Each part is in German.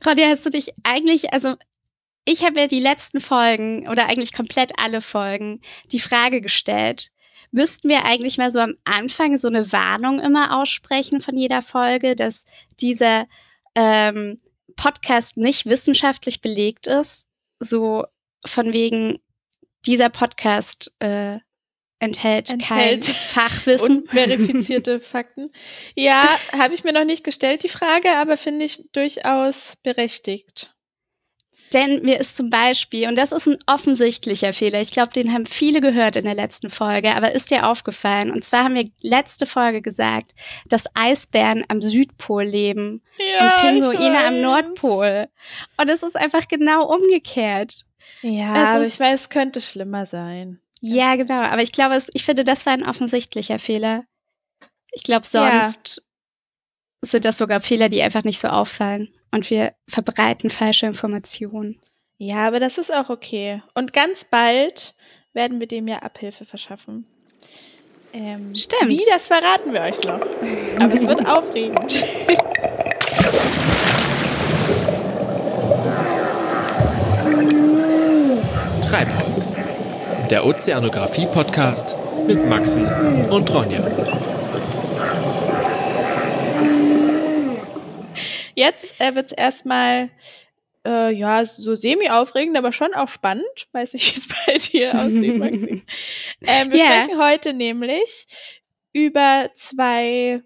Claudia, hast du dich eigentlich, also ich habe ja die letzten Folgen oder eigentlich komplett alle Folgen die Frage gestellt, müssten wir eigentlich mal so am Anfang so eine Warnung immer aussprechen von jeder Folge, dass dieser ähm, Podcast nicht wissenschaftlich belegt ist? So von wegen, dieser Podcast äh, enthält, enthält kein Fachwissen. verifizierte Fakten. Ja, habe ich mir noch nicht gestellt, die Frage, aber finde ich durchaus berechtigt. Denn mir ist zum Beispiel, und das ist ein offensichtlicher Fehler, ich glaube, den haben viele gehört in der letzten Folge, aber ist dir aufgefallen? Und zwar haben wir letzte Folge gesagt, dass Eisbären am Südpol leben ja, und Pinguine am Nordpol. Und es ist einfach genau umgekehrt. Ja, es aber ich weiß, es könnte schlimmer sein. Ja, genau. Aber ich glaube, ich finde, das war ein offensichtlicher Fehler. Ich glaube, sonst ja. sind das sogar Fehler, die einfach nicht so auffallen und wir verbreiten falsche Informationen. Ja, aber das ist auch okay. Und ganz bald werden wir dem ja Abhilfe verschaffen. Ähm, Stimmt. Wie, das verraten wir euch noch. Aber es wird aufregend. Treibholz. Der Ozeanographie-Podcast mit Maxen und Ronja. Jetzt äh, wird es erstmal äh, ja, so semi-aufregend, aber schon auch spannend. Weiß ich, wie es bei dir aussieht, Maxi. ähm, wir yeah. sprechen heute nämlich über zwei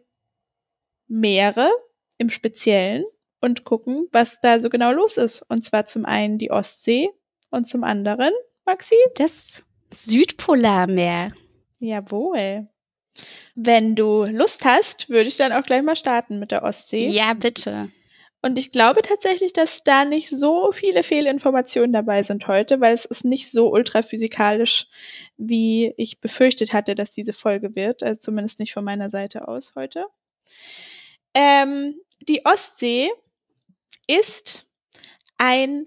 Meere im Speziellen und gucken, was da so genau los ist. Und zwar zum einen die Ostsee und zum anderen, Maxi? Das Südpolarmeer. Jawohl. Wenn du Lust hast, würde ich dann auch gleich mal starten mit der Ostsee. Ja, bitte. Und ich glaube tatsächlich, dass da nicht so viele Fehlinformationen dabei sind heute, weil es ist nicht so ultraphysikalisch, wie ich befürchtet hatte, dass diese Folge wird. Also zumindest nicht von meiner Seite aus heute. Ähm, die Ostsee ist ein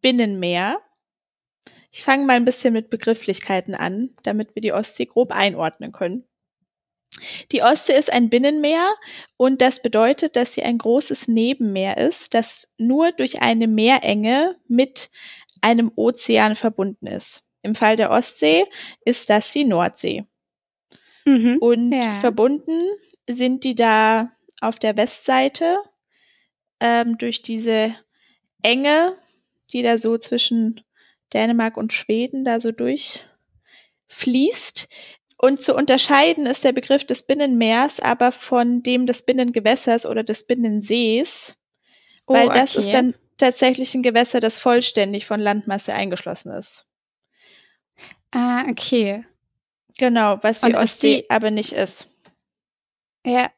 Binnenmeer. Ich fange mal ein bisschen mit Begrifflichkeiten an, damit wir die Ostsee grob einordnen können. Die Ostsee ist ein Binnenmeer und das bedeutet, dass sie ein großes Nebenmeer ist, das nur durch eine Meerenge mit einem Ozean verbunden ist. Im Fall der Ostsee ist das die Nordsee. Mhm, und ja. verbunden sind die da auf der Westseite ähm, durch diese Enge, die da so zwischen Dänemark und Schweden da so durchfließt. Und zu unterscheiden ist der Begriff des Binnenmeers aber von dem des Binnengewässers oder des Binnensees, oh, weil das okay. ist dann tatsächlich ein Gewässer, das vollständig von Landmasse eingeschlossen ist. Ah, okay. Genau, was die Und Ostsee die, aber nicht ist. Ja,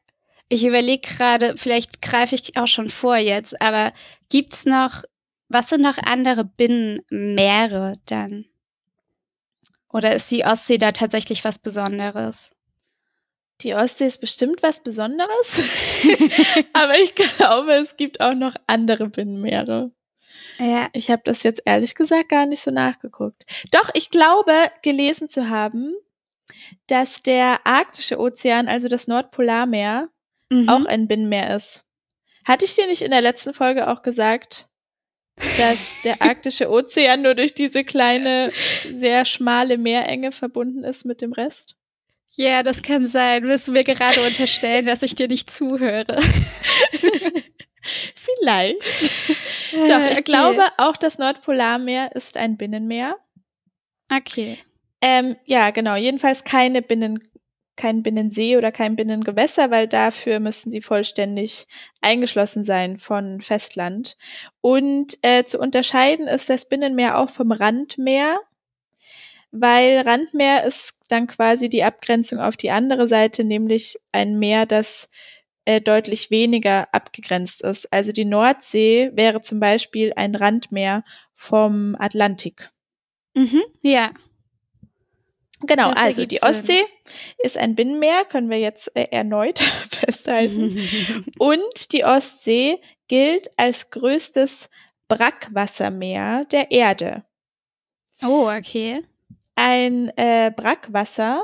ich überlege gerade, vielleicht greife ich auch schon vor jetzt, aber gibt es noch, was sind noch andere Binnenmeere dann? Oder ist die Ostsee da tatsächlich was Besonderes? Die Ostsee ist bestimmt was Besonderes, aber ich glaube, es gibt auch noch andere Binnenmeere. Ja. Ich habe das jetzt ehrlich gesagt gar nicht so nachgeguckt. Doch, ich glaube, gelesen zu haben, dass der arktische Ozean, also das Nordpolarmeer, mhm. auch ein Binnenmeer ist. Hatte ich dir nicht in der letzten Folge auch gesagt, dass der arktische Ozean nur durch diese kleine, sehr schmale Meerenge verbunden ist mit dem Rest? Ja, das kann sein. Willst du mir gerade unterstellen, dass ich dir nicht zuhöre? Vielleicht. Doch, ich okay. glaube, auch das Nordpolarmeer ist ein Binnenmeer. Okay. Ähm, ja, genau. Jedenfalls keine Binnen kein Binnensee oder kein Binnengewässer, weil dafür müssten sie vollständig eingeschlossen sein von Festland. Und äh, zu unterscheiden ist das Binnenmeer auch vom Randmeer, weil Randmeer ist dann quasi die Abgrenzung auf die andere Seite, nämlich ein Meer, das äh, deutlich weniger abgegrenzt ist. Also die Nordsee wäre zum Beispiel ein Randmeer vom Atlantik. Mhm, ja. Genau, das also die Ostsee Sinn. ist ein Binnenmeer, können wir jetzt äh, erneut festhalten. Und die Ostsee gilt als größtes Brackwassermeer der Erde. Oh, okay. Ein äh, Brackwasser,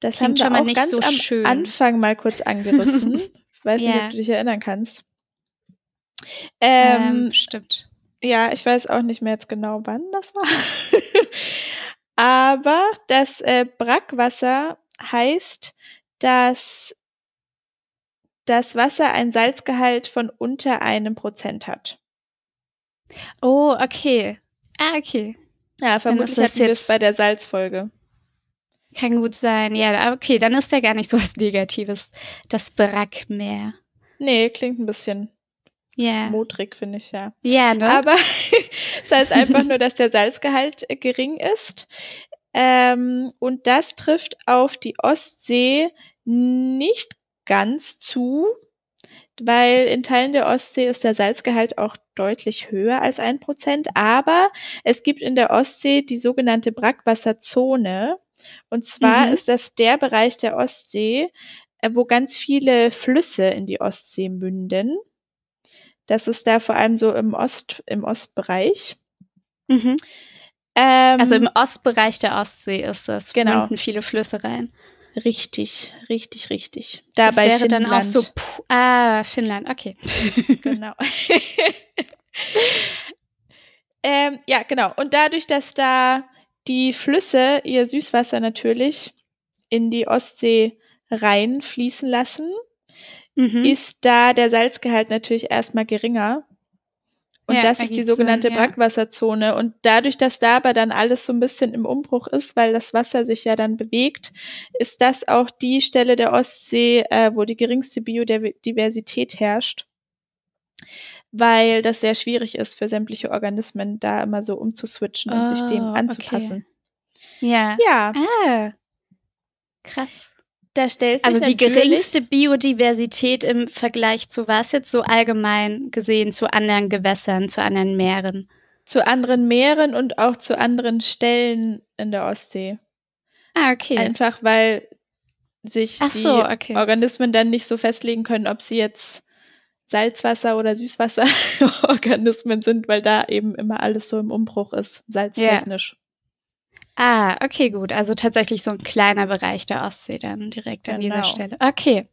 das Klingt haben wir auch ganz so am schön. Anfang mal kurz angerissen. Ich weiß ja. nicht, ob du dich erinnern kannst. Ähm, Ähm, stimmt. Ja, ich weiß auch nicht mehr jetzt genau, wann das war. Aber das äh, Brackwasser heißt, dass das Wasser ein Salzgehalt von unter einem Prozent hat. Oh, okay. Ah, okay. Ja, ist vermutlich das hatten wir es bei der Salzfolge. Kann gut sein. Ja, okay, dann ist ja gar nicht so was Negatives. Das Brackmeer. Nee, klingt ein bisschen Ja. modrig, finde ich ja. Ja, ne? Aber es heißt einfach nur, dass der Salzgehalt äh, gering ist. Ähm, und das trifft auf die Ostsee nicht ganz zu, weil in Teilen der Ostsee ist der Salzgehalt auch deutlich höher als ein Prozent. Aber es gibt in der Ostsee die sogenannte Brackwasserzone. Und zwar Mhm. ist das der Bereich der Ostsee, äh, wo ganz viele Flüsse in die Ostsee münden. Das ist da vor allem so im Ost, im Ostbereich. mhm. Ähm, Also im Ostbereich der Ostsee ist das. Genau. Münden viele Flüsse rein. richtig, richtig, richtig. Da Das wäre Finnland. dann auch so. Puh, ah, Finnland, okay. Genau. ähm, ja, genau. Und dadurch, dass da die Flüsse ihr Süßwasser natürlich in die Ostsee reinfließen lassen, Mhm. ist da der Salzgehalt natürlich erstmal geringer. Und Ja, das ist die sogenannte Sinn, ja. Brackwasserzone. Und dadurch, dass da aber dann alles so ein bisschen im Umbruch ist, weil das Wasser sich ja dann bewegt, ist das auch die Stelle der Ostsee, äh, wo die geringste Biodiversität herrscht. Weil das sehr schwierig ist für sämtliche Organismen, da immer so umzuswitchen und sich dem Oh, okay. anzupassen. Ja. Ja, Ah. Krass. Da stellt sich Also die geringste Biodiversität im Vergleich zu was jetzt so allgemein gesehen zu anderen Gewässern, zu anderen Meeren. zu anderen Meeren und auch zu anderen Stellen in der Ostsee. Ah, okay. Einfach weil sich Ach die so, okay. Organismen dann nicht so festlegen können, ob sie jetzt Salzwasser- oder Süßwasserorganismen sind, weil da eben immer alles so im Umbruch ist, salztechnisch. Ah, okay, gut. Also tatsächlich so ein kleiner Bereich der Ostsee dann direkt an dieser Genau. Stelle. Okay.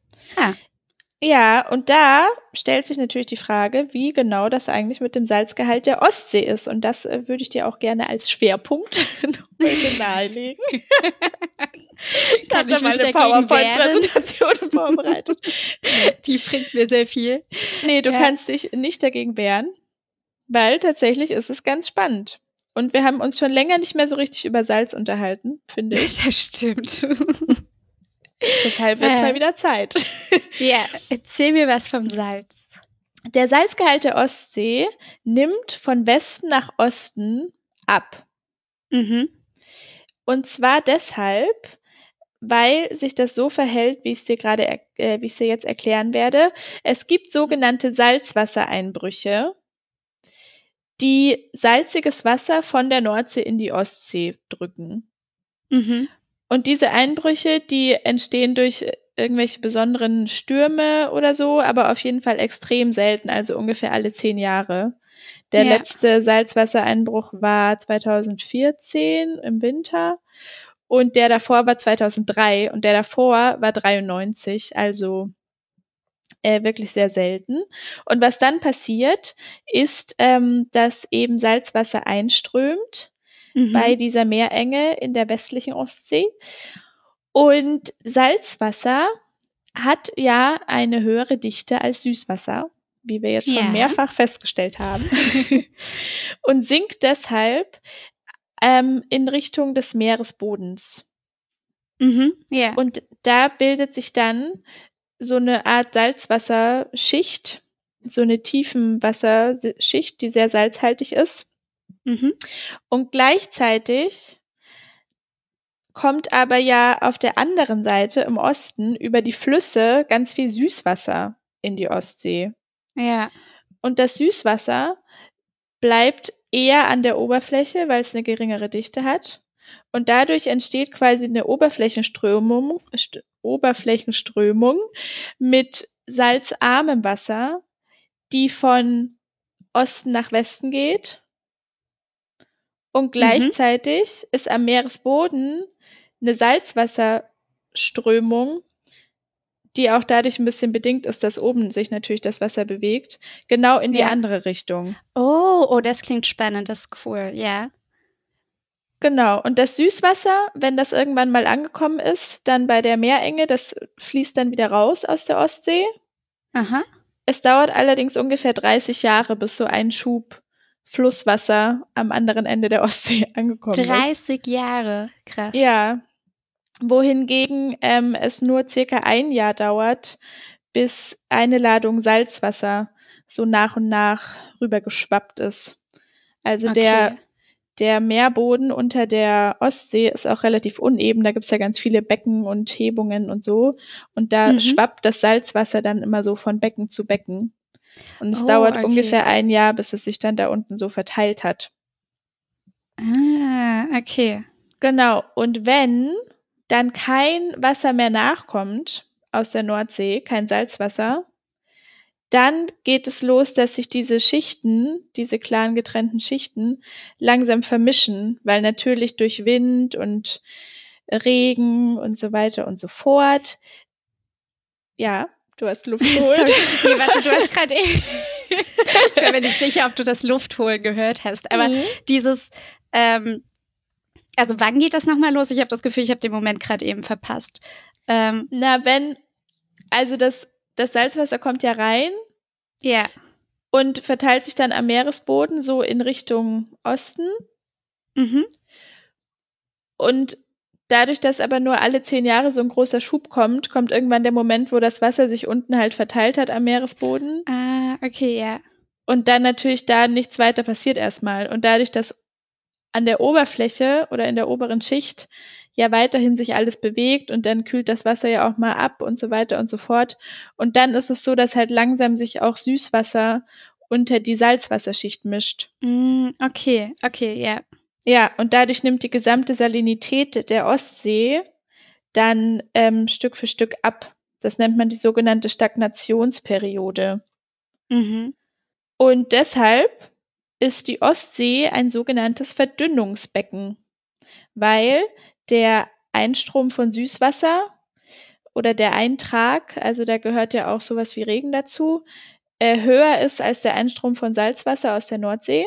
Ja, und da stellt sich natürlich die Frage, wie genau das eigentlich mit dem Salzgehalt der Ostsee ist. Und das äh, würde ich dir auch gerne als Schwerpunkt heute nahelegen. ich habe da mal eine PowerPoint-Präsentation vorbereitet. Die bringt mir sehr viel. Nee, du Ja. kannst dich nicht dagegen wehren, weil tatsächlich ist es ganz spannend. Und wir haben uns schon länger nicht mehr so richtig über Salz unterhalten, finde ich. Das stimmt. Deshalb wird es Ja. mal wieder Zeit. ja, erzähl mir was vom Salz. Der Salzgehalt der Ostsee nimmt von Westen nach Osten ab. Mhm. Und zwar deshalb, weil sich das so verhält, wie ich es dir gerade, er- äh, wie ich es dir jetzt erklären werde. Es gibt sogenannte Salzwassereinbrüche, die salziges Wasser von der Nordsee in die Ostsee drücken. Mhm. Und diese Einbrüche, die entstehen durch irgendwelche besonderen Stürme oder so, aber auf jeden Fall extrem selten, also ungefähr alle zehn Jahre. Der Ja. letzte Salzwassereinbruch war 2014 im Winter und der davor war 2003 und der davor war 93, also äh, wirklich sehr selten. Und was dann passiert, ist, ähm, dass eben Salzwasser einströmt Mhm. bei dieser Meerenge in der westlichen Ostsee. Und Salzwasser hat ja eine höhere Dichte als Süßwasser, wie wir jetzt schon Ja. mehrfach festgestellt haben. und sinkt deshalb ähm, in Richtung des Meeresbodens. Mhm. Ja. Und da bildet sich dann so eine Art Salzwasserschicht, so eine Tiefenwasserschicht, die sehr salzhaltig ist. Mhm. Und gleichzeitig kommt aber ja auf der anderen Seite im Osten über die Flüsse ganz viel Süßwasser in die Ostsee. Ja. Und das Süßwasser bleibt eher an der Oberfläche, weil es eine geringere Dichte hat. Und dadurch entsteht quasi eine Oberflächenströmung, St Oberflächenströmung mit salzarmem Wasser, die von Osten nach Westen geht. Und gleichzeitig ist am Meeresboden eine Salzwasserströmung, die auch dadurch ein bisschen bedingt ist, dass oben sich natürlich das Wasser bewegt, genau in die Ja. andere Richtung. Oh, oh, das klingt spannend, das ist cool, ja. Genau. Und das Süßwasser, wenn das irgendwann mal angekommen ist, dann bei der Meerenge, das fließt dann wieder raus aus der Ostsee. Aha. Es dauert allerdings ungefähr 30 Jahre, bis so ein Schub Flusswasser am anderen Ende der Ostsee angekommen ist. 30 Jahre, krass. Ja. Wohingegen ähm, es nur circa ein Jahr dauert, bis eine Ladung Salzwasser so nach und nach rübergeschwappt ist. Also Okay. der Meerboden unter der Ostsee ist auch relativ uneben. Da gibt's ja ganz viele Becken und Hebungen und so. Und da Mhm. schwappt das Salzwasser dann immer so von Becken zu Becken. Und es Oh, dauert okay. ungefähr ein Jahr, bis es sich dann da unten so verteilt hat. Ah, okay. Genau. Und wenn dann kein Wasser mehr nachkommt aus der Nordsee, kein Salzwasser, dann geht es los, dass sich diese Schichten, diese klaren getrennten Schichten, langsam vermischen, weil natürlich durch Wind und Regen und so weiter und so fort. Ja, du hast Luft geholt. Sorry. Nee, warte, du hast gerade eben. ich bin mir nicht sicher, ob du das Luftholen gehört hast, aber Mhm. dieses, ähm, also wann geht das nochmal los? Ich habe das Gefühl, ich habe den Moment gerade eben verpasst. Ähm, Na, wenn, also das, das Salzwasser kommt ja rein ja. und verteilt sich dann am Meeresboden so in Richtung Osten. Mhm. Und dadurch, dass aber nur alle zehn Jahre so ein großer Schub kommt, kommt irgendwann der Moment, wo das Wasser sich unten halt verteilt hat am Meeresboden Ah, okay, ja. und dann natürlich da nichts weiter passiert erstmal. Und dadurch, dass an der Oberfläche oder in der oberen Schicht ja weiterhin sich alles bewegt und dann kühlt das Wasser ja auch mal ab und so weiter und so fort. Und dann ist es so, dass halt langsam sich auch Süßwasser unter die Salzwasserschicht mischt. Mm, okay, okay, ja. Ja, und dadurch nimmt die gesamte Salinität der Ostsee dann ähm, Stück für Stück ab. Das nennt man die sogenannte Stagnationsperiode. Mhm. Und deshalb ist die Ostsee ein sogenanntes Verdünnungsbecken, weil der Einstrom von Süßwasser oder der Eintrag, also da gehört ja auch sowas wie Regen dazu, äh, höher ist als der Einstrom von Salzwasser aus der Nordsee.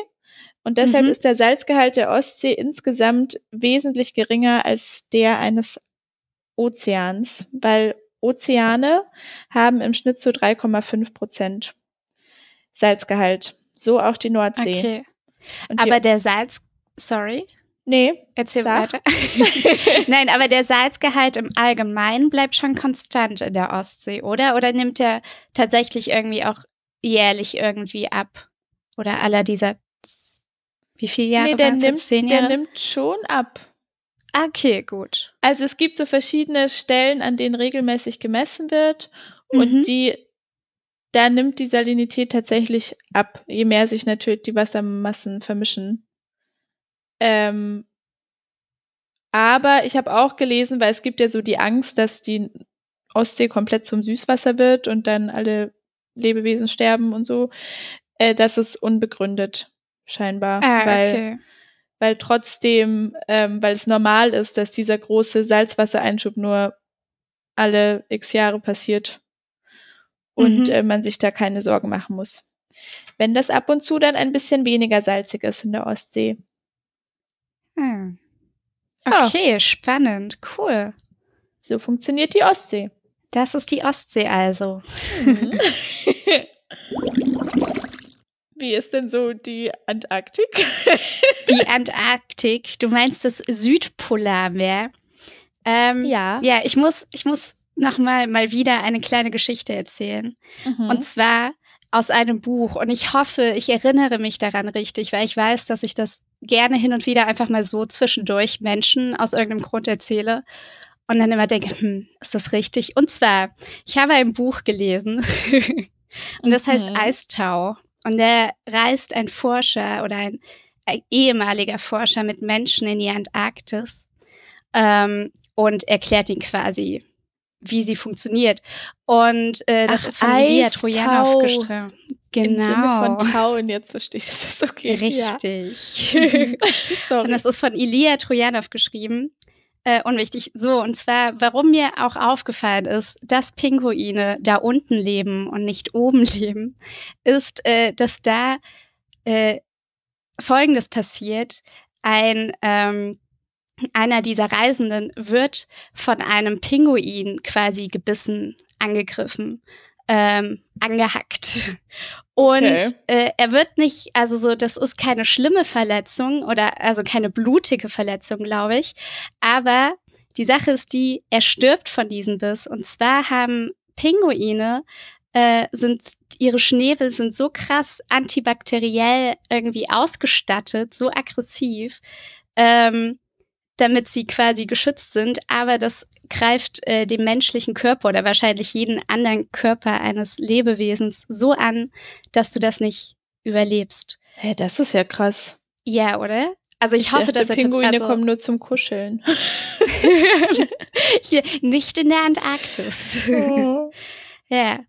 Und deshalb Mhm. ist der Salzgehalt der Ostsee insgesamt wesentlich geringer als der eines Ozeans, weil Ozeane haben im Schnitt so 3,5 Prozent Salzgehalt. So auch die Nordsee. Okay. Und Aber der Salz, sorry, nee, erzähl Sag. weiter. Nein, aber der Salzgehalt im Allgemeinen bleibt schon konstant in der Ostsee, oder? Oder nimmt er tatsächlich irgendwie auch jährlich irgendwie ab? Oder aller dieser, wie viele Jahre nee, der nimmt? Zehn der Jahre? nimmt schon ab. okay, gut. Also es gibt so verschiedene Stellen, an denen regelmäßig gemessen wird und Mhm. die, da nimmt die Salinität tatsächlich ab, je mehr sich natürlich die Wassermassen vermischen. Ähm, aber ich habe auch gelesen, weil es gibt ja so die Angst, dass die Ostsee komplett zum Süßwasser wird und dann alle Lebewesen sterben und so. Äh, das ist unbegründet, scheinbar. Ah, weil okay. weil trotzdem, ähm, weil es normal ist, dass dieser große Salzwassereinschub nur alle x Jahre passiert und Mhm. äh, man sich da keine Sorgen machen muss. Wenn das ab und zu dann ein bisschen weniger salzig ist in der Ostsee. Hm. Ja. Okay, spannend, cool. So funktioniert die Ostsee. Das ist die Ostsee also. Mhm. Wie ist denn so die Antarktik? Die Antarktik, du meinst das Südpolarmeer. Ähm, ja. Ja, ich muss, ich muss noch mal, mal wieder eine kleine Geschichte erzählen. Mhm. Und zwar aus einem Buch. Und ich hoffe, ich erinnere mich daran richtig, weil ich weiß, dass ich das gerne hin und wieder einfach mal so zwischendurch Menschen aus irgendeinem Grund erzähle. Und dann immer denke, hm, ist das richtig? Und zwar, ich habe ein Buch gelesen. und das heißt. Eistau. Und da reist ein Forscher oder ein, ein ehemaliger Forscher mit Menschen in die Antarktis ähm, und erklärt ihnen quasi, wie sie funktioniert. Und äh, das Ach, ist von Eistau. Trojanow geschrieben. Genau. Im Sinne von Tauen, jetzt verstehe ich, das ist okay. Richtig. Ja. Und das ist von Ilia Trojanow geschrieben. äh, unwichtig. So, und zwar, warum mir auch aufgefallen ist, dass Pinguine da unten leben und nicht oben leben, ist, äh, dass da äh, Folgendes passiert. Ein ähm, einer dieser Reisenden wird von einem Pinguin quasi gebissen, angegriffen, ähm, angehackt. Und okay. äh, er wird nicht, also so, das ist keine schlimme Verletzung oder also keine blutige Verletzung, glaube ich. Aber die Sache ist die, er stirbt von diesem Biss. Und zwar haben Pinguine äh, sind ihre Schnäbel sind so krass antibakteriell irgendwie ausgestattet, so aggressiv, ähm, damit sie quasi geschützt sind, aber das greift äh, dem menschlichen Körper oder wahrscheinlich jeden anderen Körper eines Lebewesens so an, dass du das nicht überlebst. Hey, das ist ja krass. Ja, oder? Also ich, ich hoffe, dachte, dass Pinguine also, kommen nur zum Kuscheln. Hier, nicht in der Antarktis. Oh. ja.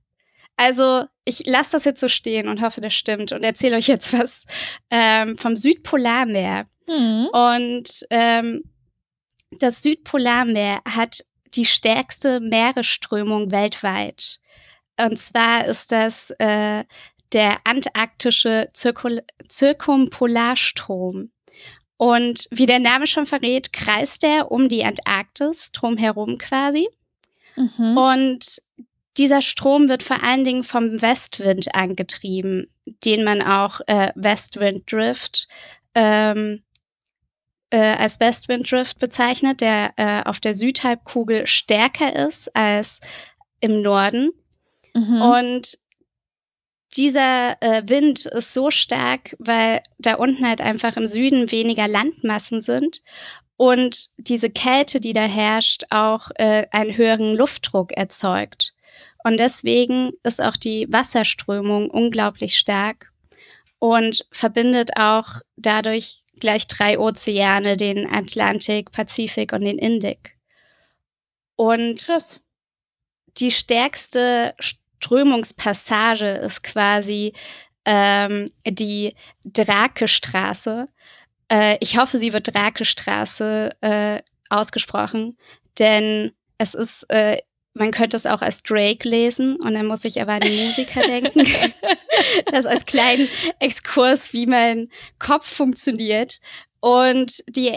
Also ich lasse das jetzt so stehen und hoffe, das stimmt und erzähle euch jetzt was ähm, vom Südpolarmeer. Mhm. Und ähm, das Südpolarmeer hat die stärkste Meeresströmung weltweit. Und zwar ist das äh, der antarktische Zirkul Zirkumpolarstrom. Und wie der Name schon verrät, kreist er um die Antarktis drumherum quasi. Mhm. Und dieser Strom wird vor allen Dingen vom Westwind angetrieben, den man auch äh, Westwind Drift ähm, äh, als Westwind Drift bezeichnet, der äh, auf der Südhalbkugel stärker ist als im Norden. Mhm. Und dieser äh, Wind ist so stark, weil da unten halt einfach im Süden weniger Landmassen sind und diese Kälte, die da herrscht, auch äh, einen höheren Luftdruck erzeugt. Und deswegen ist auch die Wasserströmung unglaublich stark und verbindet auch dadurch gleich drei Ozeane, den Atlantik, Pazifik und den Indik. Und Krass. die stärkste Strömungspassage ist quasi ähm, die Drakestraße. Äh, ich hoffe, sie wird Drakestraße äh, ausgesprochen, denn es ist äh, man könnte es auch als Drake lesen und dann muss ich aber an den Musiker denken. das als kleinen Exkurs, wie mein Kopf funktioniert. Und die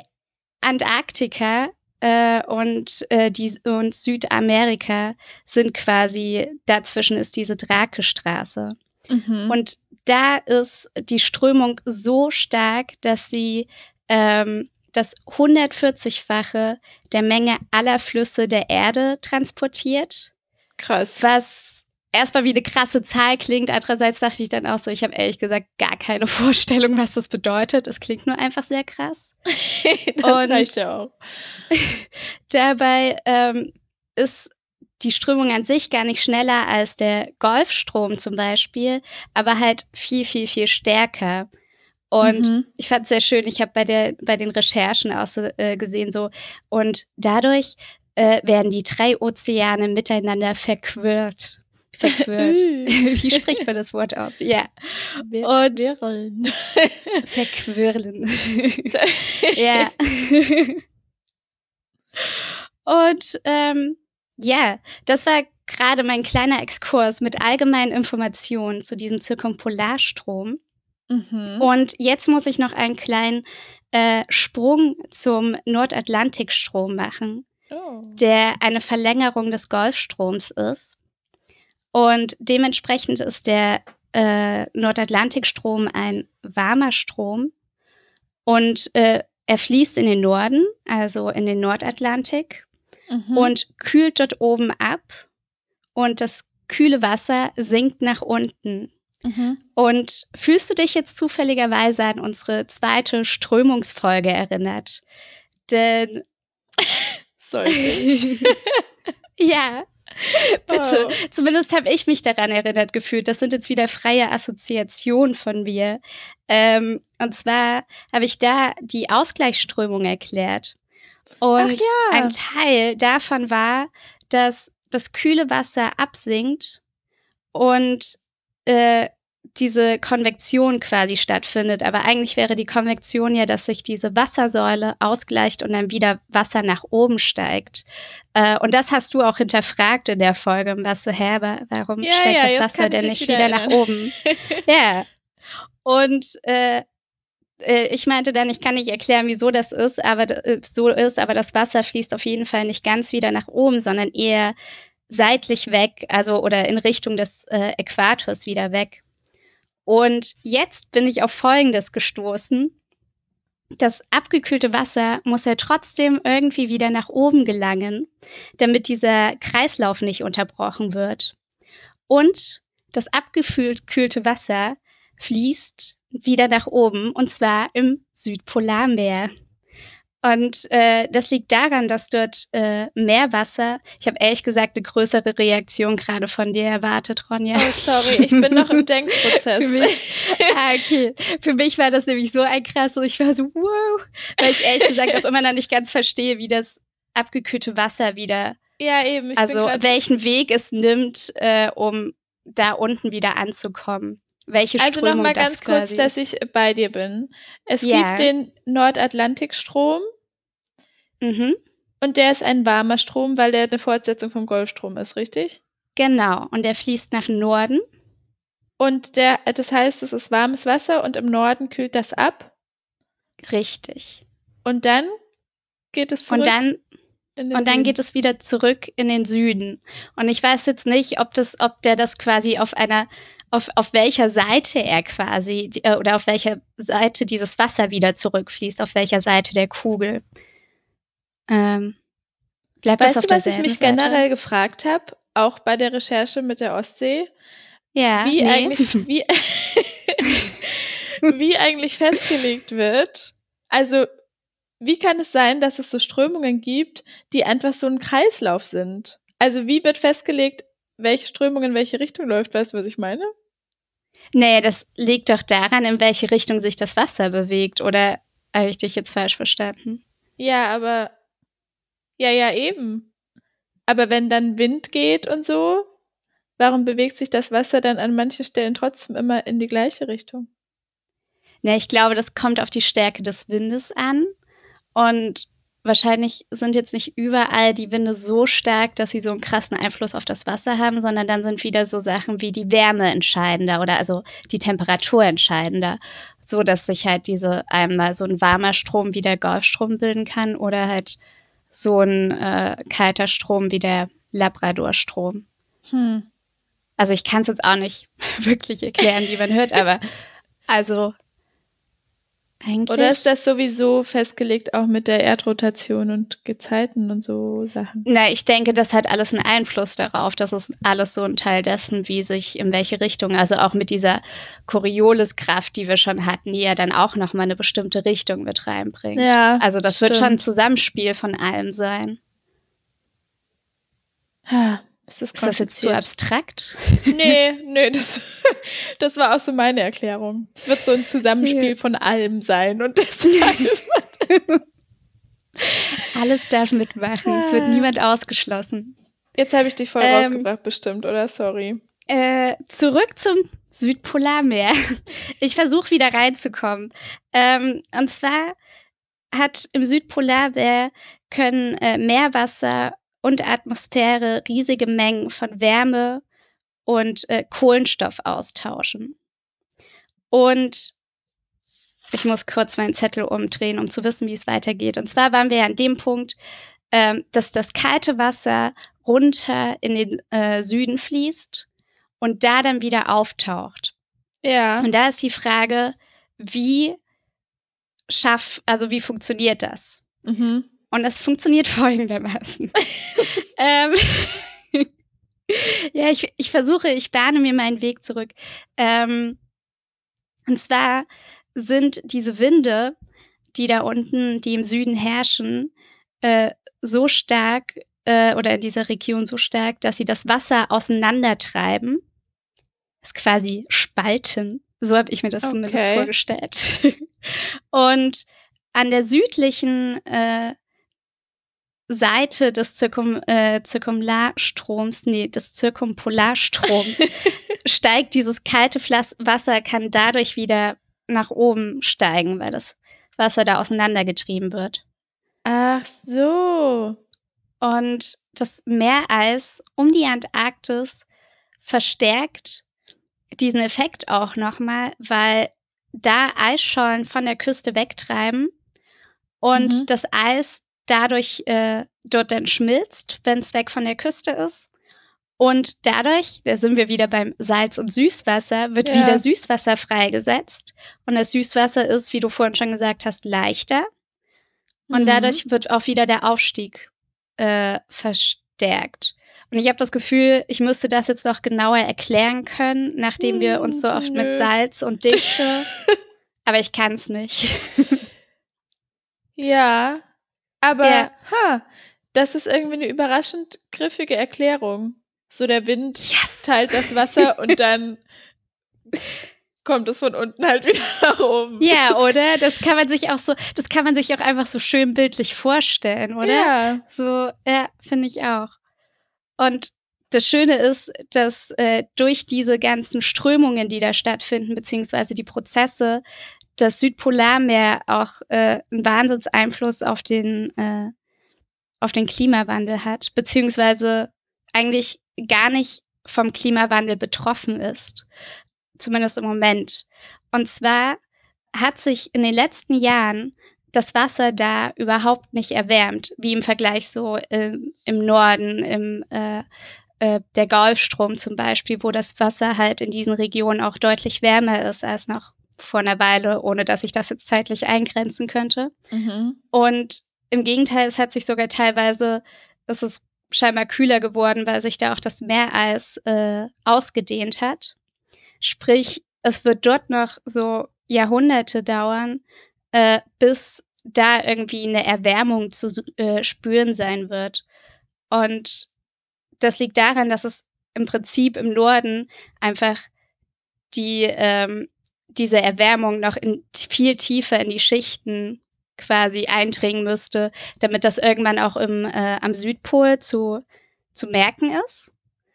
Antarktika äh, und, äh, die, und Südamerika sind quasi, dazwischen ist diese Drakestraße. Mhm. Und da ist die Strömung so stark, dass sie ähm, das 140-fache der Menge aller Flüsse der Erde transportiert. Krass. Was erstmal wie eine krasse Zahl klingt. Andererseits dachte ich dann auch so, ich habe ehrlich gesagt gar keine Vorstellung, was das bedeutet. Es klingt nur einfach sehr krass. das Und reicht ja auch. dabei ähm, ist die Strömung an sich gar nicht schneller als der Golfstrom zum Beispiel, aber halt viel, viel, viel stärker. Und mhm. ich fand es sehr schön, ich habe bei, der, bei den Recherchen auch so, äh, gesehen, so, und dadurch äh, werden die drei Ozeane miteinander verquirlt. Verquirlt. Wie spricht man das Wort aus? Ja. Und Verquirlen. Verquirlen. ja. Und ähm, ja, das war gerade mein kleiner Exkurs mit allgemeinen Informationen zu diesem Zirkumpolarstrom. Mhm. Und jetzt muss ich noch einen kleinen äh, Sprung zum Nordatlantikstrom machen, oh. der eine Verlängerung des Golfstroms ist. Und dementsprechend ist der äh, Nordatlantikstrom ein warmer Strom und äh, er fließt in den Norden, also in den Nordatlantik mhm. und kühlt dort oben ab und das kühle Wasser sinkt nach unten Mhm. Und fühlst du dich jetzt zufälligerweise an unsere zweite Strömungsfolge erinnert? Denn sollte ich. ja. Bitte. Oh. Zumindest habe ich mich daran erinnert gefühlt. Das sind jetzt wieder freie Assoziationen von mir. Ähm, und zwar habe ich da die Ausgleichsströmung erklärt. Und ja. ein Teil davon war, dass das kühle Wasser absinkt und äh, diese Konvektion quasi stattfindet. Aber eigentlich wäre die Konvektion ja, dass sich diese Wassersäule ausgleicht und dann wieder Wasser nach oben steigt. Äh, und das hast du auch hinterfragt in der Folge, was so, hä, warum Ja, steigt ja, das Wasser denn nicht wieder wieder nach oben? ja. Und äh, äh, ich meinte dann, ich kann nicht erklären, wieso das ist, aber äh, so ist, aber das Wasser fließt auf jeden Fall nicht ganz wieder nach oben, sondern eher seitlich weg, also oder in Richtung des äh, Äquators wieder weg. Und jetzt bin ich auf Folgendes gestoßen. Das abgekühlte Wasser muss ja trotzdem irgendwie wieder nach oben gelangen, damit dieser Kreislauf nicht unterbrochen wird. Und das abgekühlte Wasser fließt wieder nach oben und zwar im Südpolarmeer. Und äh, das liegt daran, dass dort äh, Meerwasser, ich habe ehrlich gesagt eine größere Reaktion gerade von dir erwartet, Ronja. Oh, sorry, ich bin noch im Denkprozess. Für mich, ah, okay. Für mich war das nämlich so ein krasses, ich war so, wow, weil ich ehrlich gesagt auch immer noch nicht ganz verstehe, wie das abgekühlte Wasser wieder, ja, eben. Ich also welchen Weg es nimmt, äh, um da unten wieder anzukommen. Welche also Strömung noch mal das ganz kurz, quasi dass ist. ich bei dir bin. Es Ja. gibt den Nordatlantikstrom Mhm, und der ist ein warmer Strom, weil der eine Fortsetzung vom Golfstrom ist, richtig? genau. Und der fließt nach Norden. Und der, das heißt, es ist warmes Wasser und im Norden kühlt das ab Richtig. und dann geht es zurück Und dann in den Und dann Süden. geht es wieder zurück in den Süden. Und ich weiß jetzt nicht, ob das, ob der das quasi auf einer, auf, auf welcher Seite er quasi, äh, oder auf welcher Seite dieses Wasser wieder zurückfließt, auf welcher Seite der Kugel. Ähm, bleibt Weißt das auf du, was ich mich Seite? generell gefragt habe, auch bei der Recherche mit der Ostsee? ja, wie nee. eigentlich, wie, wie eigentlich festgelegt wird. Also, wie kann es sein, dass es so Strömungen gibt, die einfach so ein Kreislauf sind? Also, wie wird festgelegt, welche Strömung in welche Richtung läuft? Weißt du, was ich meine? Nee, das liegt doch daran, in welche Richtung sich das Wasser bewegt. Oder habe ich dich jetzt falsch verstanden? Ja, aber, ja, ja, eben. Aber wenn dann Wind geht und so, warum bewegt sich das Wasser dann an manchen Stellen trotzdem immer in die gleiche Richtung? Ne, ich glaube, das kommt auf die Stärke des Windes an. Und wahrscheinlich sind jetzt nicht überall die Winde so stark, dass sie so einen krassen Einfluss auf das Wasser haben, sondern dann sind wieder so Sachen wie die Wärme entscheidender oder also die Temperatur entscheidender. So dass sich halt diese einmal so ein warmer Strom wie der Golfstrom bilden kann oder halt so ein äh, kalter Strom wie der Labradorstrom. Hm. Also ich kann es jetzt auch nicht wirklich erklären, wie man hört, aber also eigentlich. Oder ist das sowieso festgelegt auch mit der Erdrotation und Gezeiten und so Sachen? Na, ich denke, das hat alles einen Einfluss darauf. Das ist alles so ein Teil dessen, wie sich in welche Richtung, also auch mit dieser Corioliskraft, die wir schon hatten, die ja dann auch nochmal eine bestimmte Richtung mit reinbringt. Ja. Also das wird schon ein stimmt. Zusammenspiel von allem sein. Ha, ist das, Ist das jetzt zu kompliziert. abstrakt? Nee, nee, das, das war auch so meine Erklärung. Es wird so ein Zusammenspiel von allem sein und deshalb. Alles darf mitmachen. Es wird Ah. niemand ausgeschlossen. Jetzt habe ich dich voll Ähm. rausgebracht, bestimmt, oder? Sorry. Äh, zurück zum Südpolarmeer. Ich versuche wieder reinzukommen. Ähm, und zwar hat im Südpolarmeer können äh, Meerwasser und Atmosphäre riesige Mengen von Wärme und äh, Kohlenstoff austauschen. Und ich muss kurz meinen Zettel umdrehen, um zu wissen, wie es weitergeht. Und zwar waren wir ja an dem Punkt, ähm, dass das kalte Wasser runter in den äh, Süden fließt und da dann wieder auftaucht. Ja. Und da ist die Frage, wie schaff, also wie funktioniert das? Mhm. Und das funktioniert folgendermaßen. ähm, ja, ich, ich versuche, ich bahne mir meinen Weg zurück. Ähm, und zwar sind diese Winde, die da unten, die im Süden herrschen, äh, so stark äh, oder in dieser Region so stark, dass sie das Wasser auseinandertreiben. Das quasi spalten. So habe ich mir das zumindest Okay. vorgestellt. Und an der südlichen äh, Seite des Zirkum, äh, Zirkumlarstroms, nee, des Zirkumpolarstroms, steigt dieses kalte Flas Wasser, kann dadurch wieder nach oben steigen, weil das Wasser da auseinandergetrieben wird. Ach so. Und das Meereis um die Antarktis verstärkt diesen Effekt auch nochmal, weil da Eisschollen von der Küste wegtreiben und mhm. das Eis dadurch äh, dort dann schmilzt, wenn es weg von der Küste ist. Und dadurch, da sind wir wieder beim Salz- und Süßwasser, wird ja. wieder Süßwasser freigesetzt. Und das Süßwasser ist, wie du vorhin schon gesagt hast, leichter. Und mhm. dadurch wird auch wieder der Aufstieg äh, verstärkt. Und ich habe das Gefühl, ich müsste das jetzt noch genauer erklären können, nachdem wir uns so oft Nö. mit Salz und Dichte. aber ich kann es nicht. ja, aber ja. Ha, das ist irgendwie eine überraschend griffige Erklärung. So der Wind yes. teilt das Wasser und dann kommt es von unten halt wieder nach oben. Ja, oder? Das kann man sich auch so, das kann man sich auch einfach so schön bildlich vorstellen, oder? Ja. So, ja, finde ich auch. Und das Schöne ist, dass äh, durch diese ganzen Strömungen, die da stattfinden, beziehungsweise die Prozesse, das Südpolarmeer auch äh, einen Wahnsinnseinfluss auf den, äh, auf den Klimawandel hat, beziehungsweise eigentlich gar nicht vom Klimawandel betroffen ist zumindest im Moment. Und zwar hat sich in den letzten Jahren das Wasser da überhaupt nicht erwärmt, wie im Vergleich so äh, im Norden, im äh, äh, der Golfstrom zum Beispiel, wo das Wasser halt in diesen Regionen auch deutlich wärmer ist als noch vor einer Weile, ohne dass ich das jetzt zeitlich eingrenzen könnte. Mhm. Und im Gegenteil, es hat sich sogar teilweise, es ist scheinbar kühler geworden, weil sich da auch das Meereis äh, ausgedehnt hat. Sprich, es wird dort noch so Jahrhunderte dauern, äh, bis da irgendwie eine Erwärmung zu äh, spüren sein wird. Und das liegt daran, dass es im Prinzip im Norden einfach die ähm, diese Erwärmung noch in viel tiefer in die Schichten quasi eindringen müsste, damit das irgendwann auch im, äh, am Südpol zu, zu merken ist.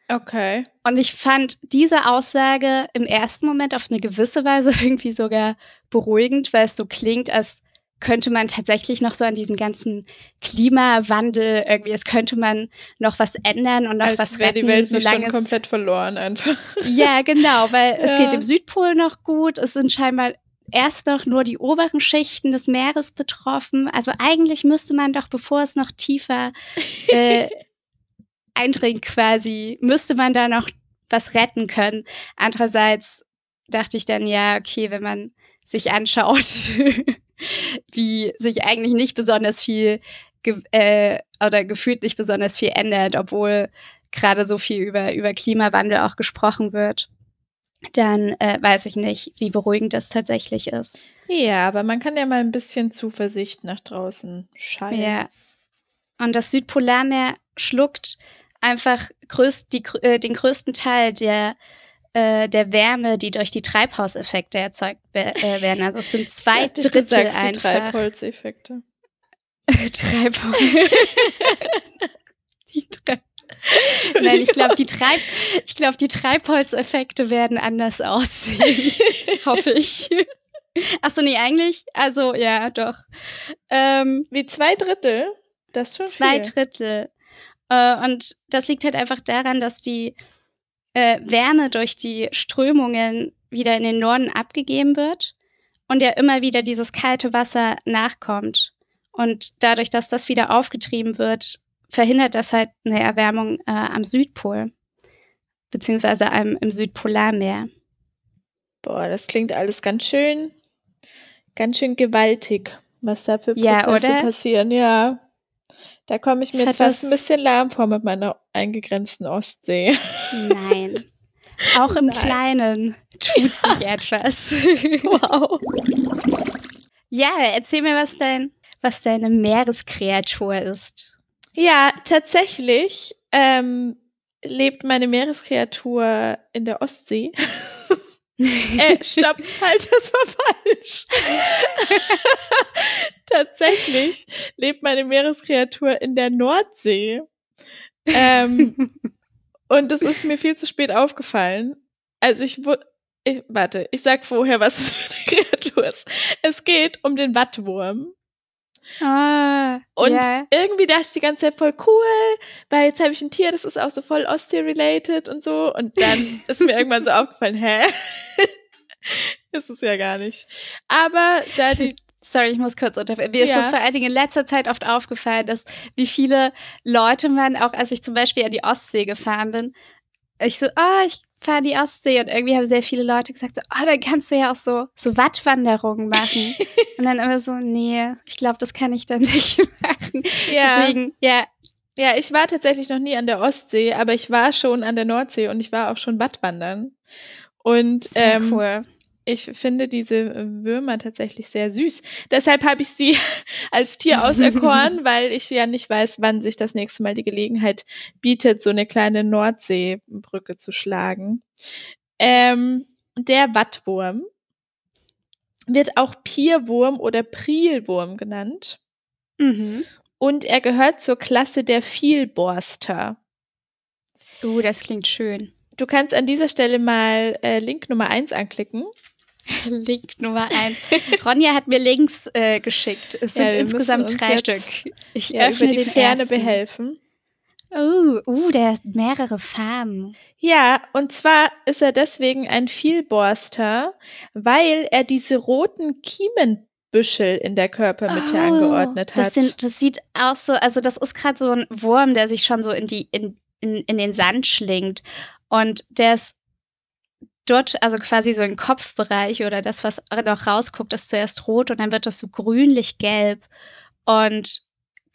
Okay. Und ich fand diese Aussage im ersten Moment auf eine gewisse Weise irgendwie sogar beruhigend, weil es so klingt, als könnte man tatsächlich noch so an diesem ganzen Klimawandel irgendwie, es könnte man noch was ändern und noch als was retten, die Welt solange schon komplett verloren einfach. Ja, genau, weil ja. es geht im Südpol noch gut, es sind scheinbar erst noch nur die oberen Schichten des Meeres betroffen. Also eigentlich müsste man doch, bevor es noch tiefer äh, eindringt quasi, müsste man da noch was retten können. Andererseits dachte ich dann, ja, okay, wenn man sich anschaut, wie sich eigentlich nicht besonders viel ge äh, oder gefühlt nicht besonders viel ändert, obwohl gerade so viel über, über Klimawandel auch gesprochen wird, dann äh, weiß ich nicht, wie beruhigend das tatsächlich ist. Ja, aber man kann ja mal ein bisschen Zuversicht nach draußen scheinen. Ja. Und das Südpolarmeer schluckt einfach größt, die, äh, den größten Teil der, äh, der Wärme, die durch die Treibhauseffekte erzeugt äh, werden. Also es sind zwei Drittel du sagst einfach. Die Treibholzeffekte. Treibholz. die Treib Nein, ich glaube, die, Treib glaub, die Treibholzeffekte werden anders aussehen. Hoffe ich. Achso, nee, eigentlich? Also, ja, doch. Ähm, Wie zwei Drittel? Das ist schon Zwei viel. Drittel. Äh, und das liegt halt einfach daran, dass die äh, Wärme durch die Strömungen wieder in den Norden abgegeben wird und ja immer wieder dieses kalte Wasser nachkommt. Und dadurch, dass das wieder aufgetrieben wird, verhindert das halt eine Erwärmung äh, am Südpol, beziehungsweise am, im Südpolarmeer. Boah, das klingt alles ganz schön, ganz schön gewaltig, was da für Prozesse ja, passieren, ja. Da komme ich mir jetzt fast ein bisschen lahm vor mit meiner eingegrenzten Ostsee. Nein. Auch im Nein. Kleinen tut sich etwas. Wow. Ja, erzähl mir, was dein, was deine Meereskreatur ist. Ja, tatsächlich ähm, lebt meine Meereskreatur in der Ostsee. äh, stopp, halt, das war falsch. Tatsächlich lebt meine Meereskreatur in der Nordsee. Ähm, und es ist mir viel zu spät aufgefallen. Also ich, ich warte, ich sag vorher, was es für eine Kreatur ist. Es geht um den Wattwurm. Ah, Und ja. irgendwie dachte ich die ganze Zeit voll cool, weil jetzt habe ich ein Tier, das ist auch so voll Ostsee-related und so. Und dann ist mir irgendwann so aufgefallen, hä? ist es ja gar nicht. Aber da die, Sorry, ich muss kurz unterbrechen. Mir ist Ja. das vor allen Dingen in letzter Zeit oft aufgefallen, dass wie viele Leute man, auch als ich zum Beispiel an die Ostsee gefahren bin, ich so, oh, ich fahre die Ostsee und irgendwie haben sehr viele Leute gesagt, so, oh, dann kannst du ja auch so, so Wattwanderungen machen. und dann immer so, nee, ich glaube, das kann ich dann nicht machen. ja, Deswegen, ja, ja, ich war tatsächlich noch nie an der Ostsee, aber ich war schon an der Nordsee und ich war auch schon Wattwandern. Und sehr ähm, cool. Ich finde diese Würmer tatsächlich sehr süß. Deshalb habe ich sie als Tier auserkoren, weil ich ja nicht weiß, wann sich das nächste Mal die Gelegenheit bietet, so eine kleine Nordseebrücke zu schlagen. Ähm, der Wattwurm wird auch Pierwurm oder Prielwurm genannt. Mhm. Und er gehört zur Klasse der Vielborster. Uh, das klingt schön. Du kannst an dieser Stelle mal äh, Link Nummer eins anklicken. Link Nummer eins. Ronja hat mir Links äh, geschickt. Es Ja, sind müssen insgesamt drei Stück. Ich Ja, öffne die den Ferne ersten. behelfen. Uh, uh, der hat mehrere Farben. Ja, und zwar ist er deswegen ein Vielborster, weil er diese roten Kiemenbüschel in der Körpermitte Oh, angeordnet hat. Das, sind, das sieht aus so, also das ist gerade so ein Wurm, der sich schon so in die, in, in, in den Sand schlingt. Und der ist dort, also quasi so im Kopfbereich oder das, was noch rausguckt, ist zuerst rot und dann wird das so grünlich-gelb. Und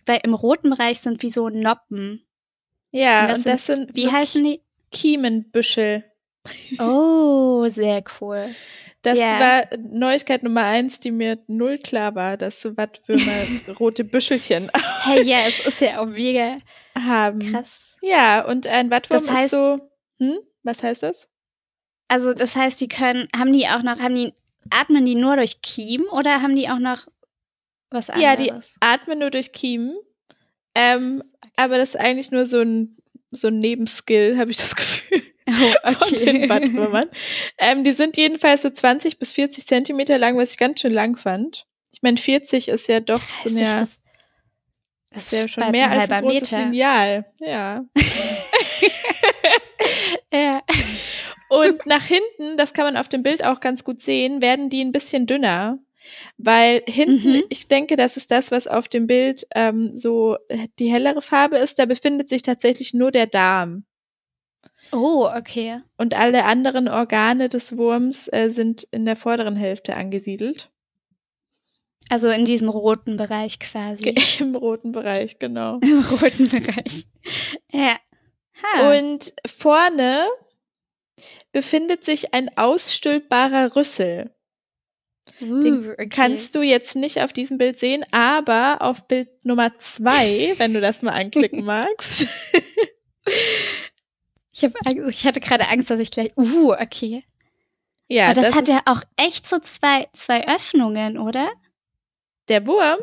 bei, im roten Bereich sind wie so Noppen. ja, und das und das sind, Wie so heißen die? Kiemenbüschel. Oh, sehr cool. Das Ja. war Neuigkeit Nummer eins, die mir null klar war, dass so Wattwürmer rote Büschelchen Hey, ja, es ist ja auch mega haben. krass. Ja, und ein Wattwurm Das heißt- ist so. Hm? Was heißt das? Also, das heißt, die können, haben die auch noch, haben die, atmen die nur durch Kiem oder haben die auch noch was Ja, die anderes? atmen nur durch Kiemen. Ähm, aber das ist eigentlich nur so ein, so ein Nebenskill, habe ich das Gefühl. oh, von den Wattwürmern. ähm, die sind jedenfalls so 20 bis 40 Zentimeter lang, was ich ganz schön lang fand. Ich meine, 40 ist ja doch so 30 eine, bis, das ist ja schon mehr als ein großes Meter. Lineal. Ja. Ja. Und nach hinten, das kann man auf dem Bild auch ganz gut sehen, werden die ein bisschen dünner. Weil hinten, Mhm. ich denke, das ist das, was auf dem Bild ähm, so die hellere Farbe ist, da befindet sich tatsächlich nur der Darm. Oh, okay. Und alle anderen Organe des Wurms äh, sind in der vorderen Hälfte angesiedelt. Also in diesem roten Bereich quasi. Im roten Bereich, genau. Im roten Bereich. Ja. Ha. Und vorne befindet sich ein ausstülpbarer Rüssel. Den uh, okay. Kannst du jetzt nicht auf diesem Bild sehen, aber auf Bild Nummer zwei, wenn du das mal anklicken magst. ich, hab, ich hatte gerade Angst, dass ich gleich. Uh, okay. Ja, Aber das, das hat ja auch echt so zwei, zwei Öffnungen, oder? der Wurm.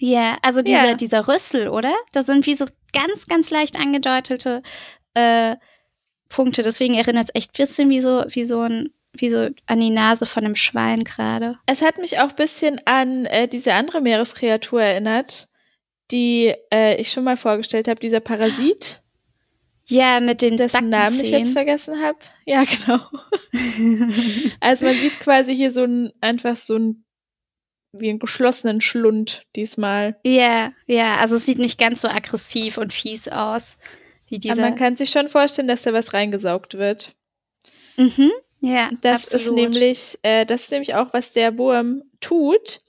Ja, also diese, Ja. dieser Rüssel, oder? Das sind wie so ganz, ganz leicht angedeutete äh, Punkte. Deswegen erinnert es echt ein bisschen wie so, wie so ein, wie so an die Nase von einem Schwein gerade. Es hat mich auch ein bisschen an äh, diese andere Meereskreatur erinnert, die äh, ich schon mal vorgestellt habe, dieser Parasit, Ja, mit den dessen Namen ich jetzt vergessen habe. Ja, genau. Also man sieht quasi hier so ein, einfach so ein, wie einen geschlossenen Schlund diesmal. Ja, ja, also es sieht nicht ganz so aggressiv und fies aus wie Aber dieser. man kann sich schon vorstellen, dass da was reingesaugt wird. mhm, ja, Das absolut. ist nämlich, äh, das ist nämlich auch, was der Wurm tut.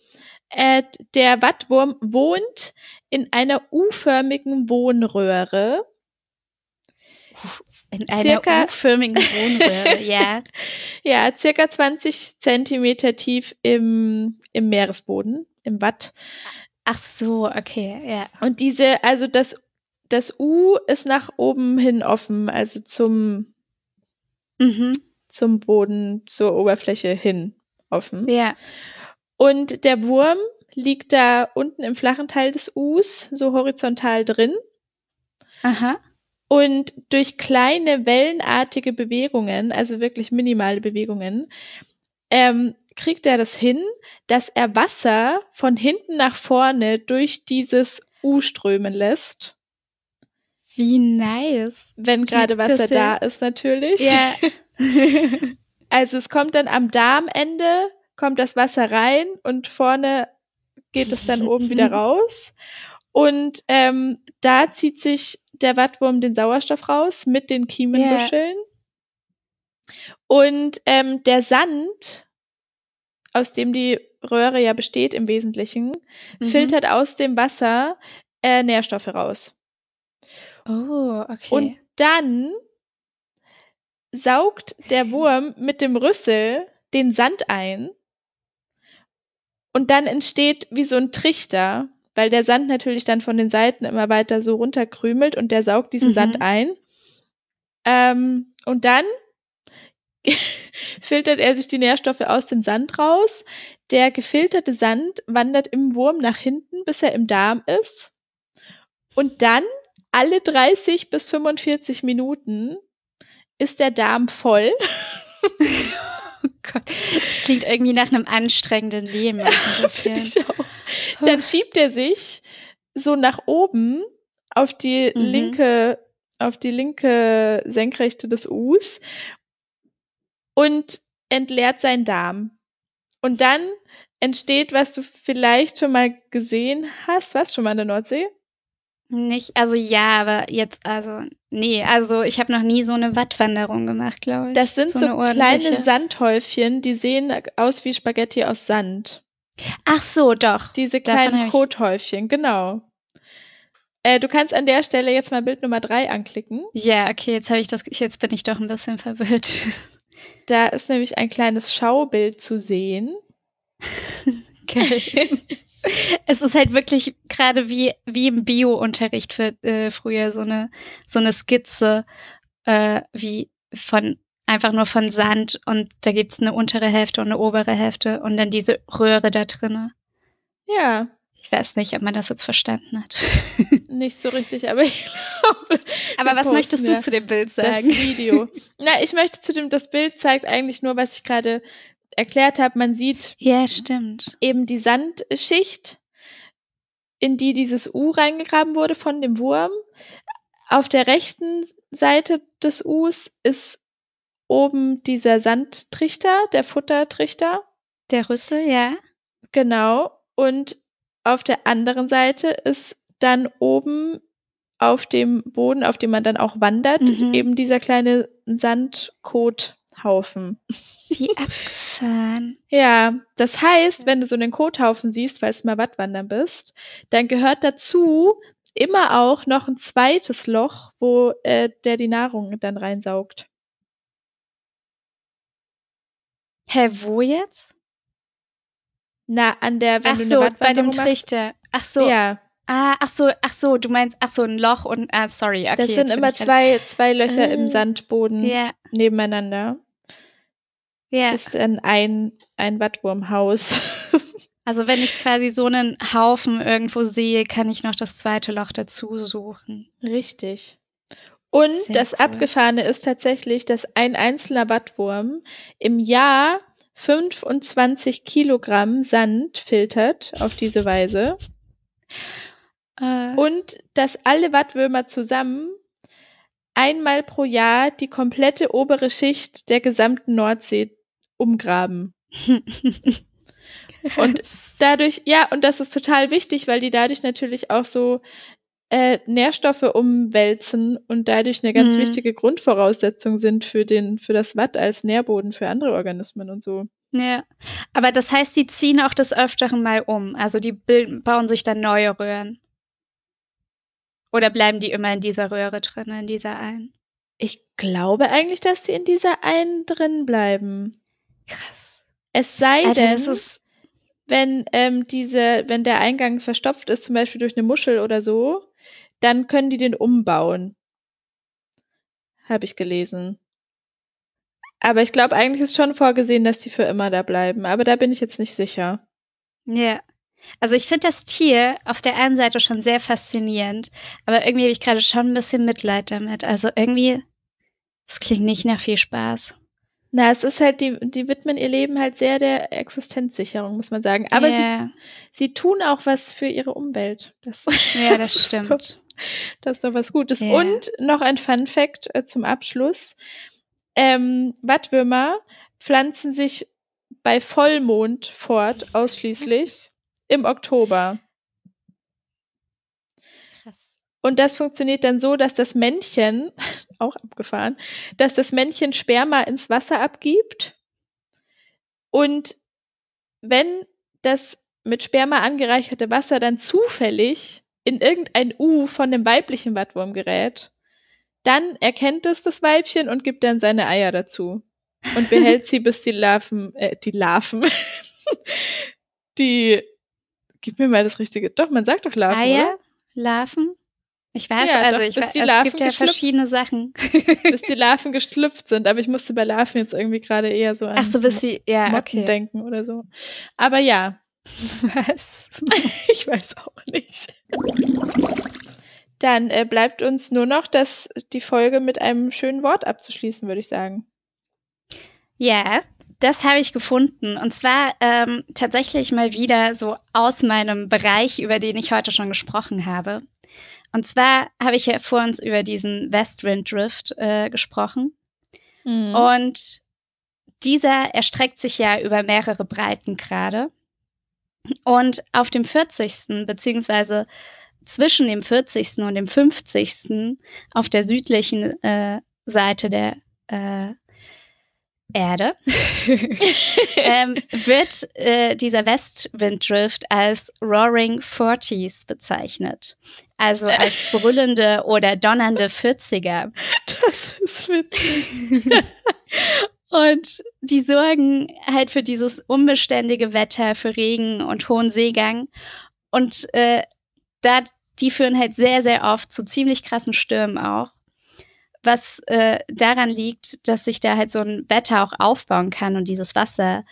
Äh, der Wattwurm wohnt in einer U-förmigen Wohnröhre. in einer U-förmigen Wohnröhre, ja. Ja, circa 20 Zentimeter tief im, im Meeresboden, im Watt. Ach so, okay, ja. Und diese, also das, das U ist nach oben hin offen, also zum, Mhm, zum Boden, zur Oberfläche hin offen. ja. Und der Wurm liegt da unten im flachen Teil des Us, so horizontal drin. Aha. Und durch kleine wellenartige Bewegungen, also wirklich minimale Bewegungen, ähm, kriegt er das hin, dass er Wasser von hinten nach vorne durch dieses U strömen lässt. Wie nice. Wenn gerade Wasser da ist, natürlich. Ja. Also es kommt dann am Darmende, kommt das Wasser rein und vorne geht es dann oben wieder raus. Und ähm, da zieht sich der Wattwurm den Sauerstoff raus mit den Kiemenbüscheln. Und ähm, der Sand, aus dem die Röhre ja besteht im Wesentlichen, Mhm. filtert aus dem Wasser äh, Nährstoffe raus. Oh, okay. Und dann saugt der Wurm mit dem Rüssel den Sand ein. Und dann entsteht wie so ein Trichter, weil der Sand natürlich dann von den Seiten immer weiter so runterkrümelt und der saugt diesen Mhm. Sand ein. Ähm, und dann filtert er sich die Nährstoffe aus dem Sand raus. Der gefilterte Sand wandert im Wurm nach hinten, bis er im Darm ist. Und dann alle 30 bis 45 Minuten ist der Darm voll. oh Gott, das klingt irgendwie nach einem anstrengenden Leben. auch ein. Dann schiebt er sich so nach oben auf die Mhm. linke, auf die linke Senkrechte des Us und entleert seinen Darm. Und dann entsteht, was du vielleicht schon mal gesehen hast. Was schon mal in der Nordsee? Nicht, also ja, aber jetzt, also, nee, also ich habe noch nie so eine Wattwanderung gemacht, glaube ich. Das sind so, eine kleine. Sandhäufchen, die sehen aus wie Spaghetti aus Sand. Ach so, doch. Diese kleinen Kothäufchen, genau. Äh, du kannst an der Stelle jetzt mal Bild Nummer drei anklicken. Ja, okay, jetzt habe ich das, jetzt bin ich doch ein bisschen verwirrt. Da ist nämlich ein kleines Schaubild zu sehen. Geil. es ist halt wirklich gerade wie, wie im Bio-Unterricht für äh, früher so eine, so eine Skizze, äh, wie von einfach nur von Sand und da gibt's eine untere Hälfte und eine obere Hälfte und dann diese Röhre da drinne. Ja, Ich weiß nicht, ob man das jetzt verstanden hat. nicht so richtig, aber ich glaube. Aber was möchtest du zu dem Bild Das sagen? Video. Na, ich möchte zu dem, das Bild zeigt eigentlich nur, was ich gerade erklärt habe. Man sieht Ja, stimmt. eben die Sandschicht, in die dieses U reingegraben wurde von dem Wurm. Auf der rechten Seite des Us ist oben dieser Sandtrichter, der Futtertrichter. Der Rüssel, ja. Genau. Und auf der anderen Seite ist dann oben auf dem Boden, auf dem man dann auch wandert, Mhm. eben dieser kleine Sandkothaufen. Wie abgefahren. Ja, das heißt, wenn du so einen Kothaufen siehst, falls du mal Wattwandern bist, dann gehört dazu immer auch noch ein zweites Loch, wo äh, der die Nahrung dann reinsaugt. Hä, wo jetzt? Na, an der, wenn ach du so, eine bei dem Wattwanderung machst. Trichter. Ach so. Ja, Ah, ach so, ach so, du meinst, ach so, ein Loch und, ah, sorry, okay. das sind immer grad- zwei, zwei Löcher Äh, im Sandboden Ja, nebeneinander. Ja. Ist dann ein, ein Wattwurmhaus. Also wenn ich quasi so einen Haufen irgendwo sehe, kann ich noch das zweite Loch dazu suchen. Richtig. Und Sehr das cool. Abgefahrene ist tatsächlich, dass ein einzelner Wattwurm im Jahr 25 Kilogramm Sand filtert auf diese Weise. Äh, Und dass alle Wattwürmer zusammen einmal pro Jahr die komplette obere Schicht der gesamten Nordsee umgraben. Und dadurch, ja, und das ist total wichtig, weil die dadurch natürlich auch so äh, Nährstoffe umwälzen und dadurch eine ganz Mhm. wichtige Grundvoraussetzung sind für den, für das Watt als Nährboden für andere Organismen und so. ja. Aber das heißt, die ziehen auch des Öfteren mal um. Also die bilden, bauen sich dann neue Röhren. Oder bleiben die immer in dieser Röhre drin, in dieser einen? Ich glaube eigentlich, dass sie in dieser einen drin bleiben. Krass. Es sei Alter, denn, wenn ähm, diese, wenn der Eingang verstopft ist, zum Beispiel durch eine Muschel oder so, dann können die den umbauen. Habe ich gelesen. Aber ich glaube, eigentlich ist schon vorgesehen, dass die für immer da bleiben. Aber da bin ich jetzt nicht sicher. Ja. Also ich finde das Tier auf der einen Seite schon sehr faszinierend, aber irgendwie habe ich gerade schon ein bisschen Mitleid damit. Also irgendwie, es klingt nicht nach viel Spaß. Na, es ist halt, die, die widmen ihr Leben halt sehr der Existenzsicherung, muss man sagen. Aber yeah. sie, sie tun auch was für ihre Umwelt. Das, ja, das, das stimmt. Ist doch, das ist doch was Gutes. Yeah. Und noch ein Fun Fact äh, zum Abschluss. Ähm, Wattwürmer pflanzen sich bei Vollmond fort, ausschließlich im Oktober. Und das funktioniert dann so, dass das Männchen, auch abgefahren, dass das Männchen Sperma ins Wasser abgibt. Und wenn das mit Sperma angereicherte Wasser dann zufällig in irgendein U von dem weiblichen Wattwurm gerät, dann erkennt es das Weibchen und gibt dann seine Eier dazu. Und behält sie, bis die Larven, äh, die Larven, die Gib mir mal das Richtige. Doch, man sagt doch Larven. Eier, oder? Larven. Ich weiß, ja, also doch, ich weiß, es gibt ja verschiedene Sachen. bis die Larven geschlüpft sind, aber ich musste bei Larven jetzt irgendwie gerade eher so an Ach so, bis sie, ja, Motten okay. denken oder so. Aber ja. Was? ich weiß auch nicht. Dann äh, bleibt uns nur noch, das, die Folge mit einem schönen Wort abzuschließen, würde ich sagen. Ja, das habe ich gefunden. Und zwar ähm, tatsächlich mal wieder so aus meinem Bereich, über den ich heute schon gesprochen habe. Und zwar habe ich ja vor uns über diesen Westwind Drift äh, gesprochen. Mhm. Und dieser erstreckt sich ja über mehrere Breitengrade. Und auf dem 40. beziehungsweise zwischen dem 40. und dem 50. auf der südlichen äh, Seite der äh, Erde ähm, wird äh, dieser Westwinddrift als Roaring Forties bezeichnet. Also als brüllende oder donnernde 40er. Das ist witzig. und die sorgen halt für dieses unbeständige Wetter, für Regen und hohen Seegang. Und äh, da, die führen halt sehr, sehr oft zu ziemlich krassen Stürmen auch was äh, daran liegt, dass sich da halt so ein Wetter auch aufbauen kann und dieses Wasser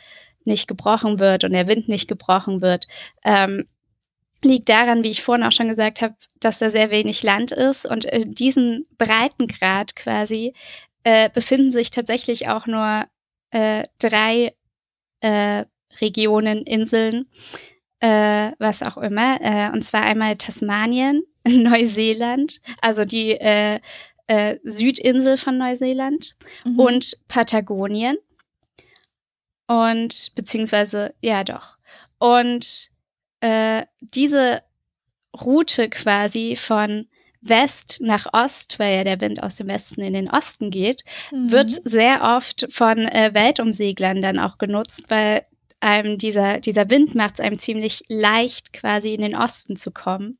nicht gebrochen wird und der Wind nicht gebrochen wird, ähm, liegt daran, wie ich vorhin auch schon gesagt habe, dass da sehr wenig Land ist und äh, diesen Breitengrad quasi äh, befinden sich tatsächlich auch nur äh, drei äh, Regionen, Inseln, äh, was auch immer, äh, und zwar einmal Tasmanien, Neuseeland, also die äh, äh, Südinsel von Neuseeland mhm. und Patagonien. Und beziehungsweise, ja doch. Und äh, diese Route quasi von West nach Ost, weil ja der Wind aus dem Westen in den Osten geht, mhm. wird sehr oft von äh, Weltumseglern dann auch genutzt, weil einem dieser, dieser Wind macht es einem ziemlich leicht, quasi in den Osten zu kommen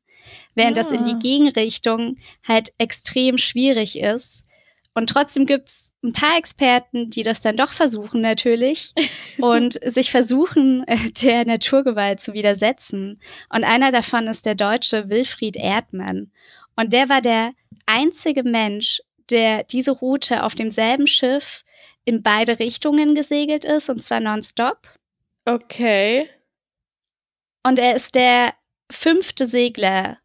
während ja. das in die ah. Gegenrichtung halt extrem schwierig ist. Und trotzdem gibt's ein paar Experten, die das dann doch versuchen natürlich und sich versuchen, äh, der Naturgewalt zu widersetzen. Und einer davon ist der deutsche Wilfried Erdmann. Und der war der einzige Mensch, der diese Route auf demselben Schiff in beide Richtungen gesegelt ist, und zwar nonstop. Okay. Und er ist der fünfte Segler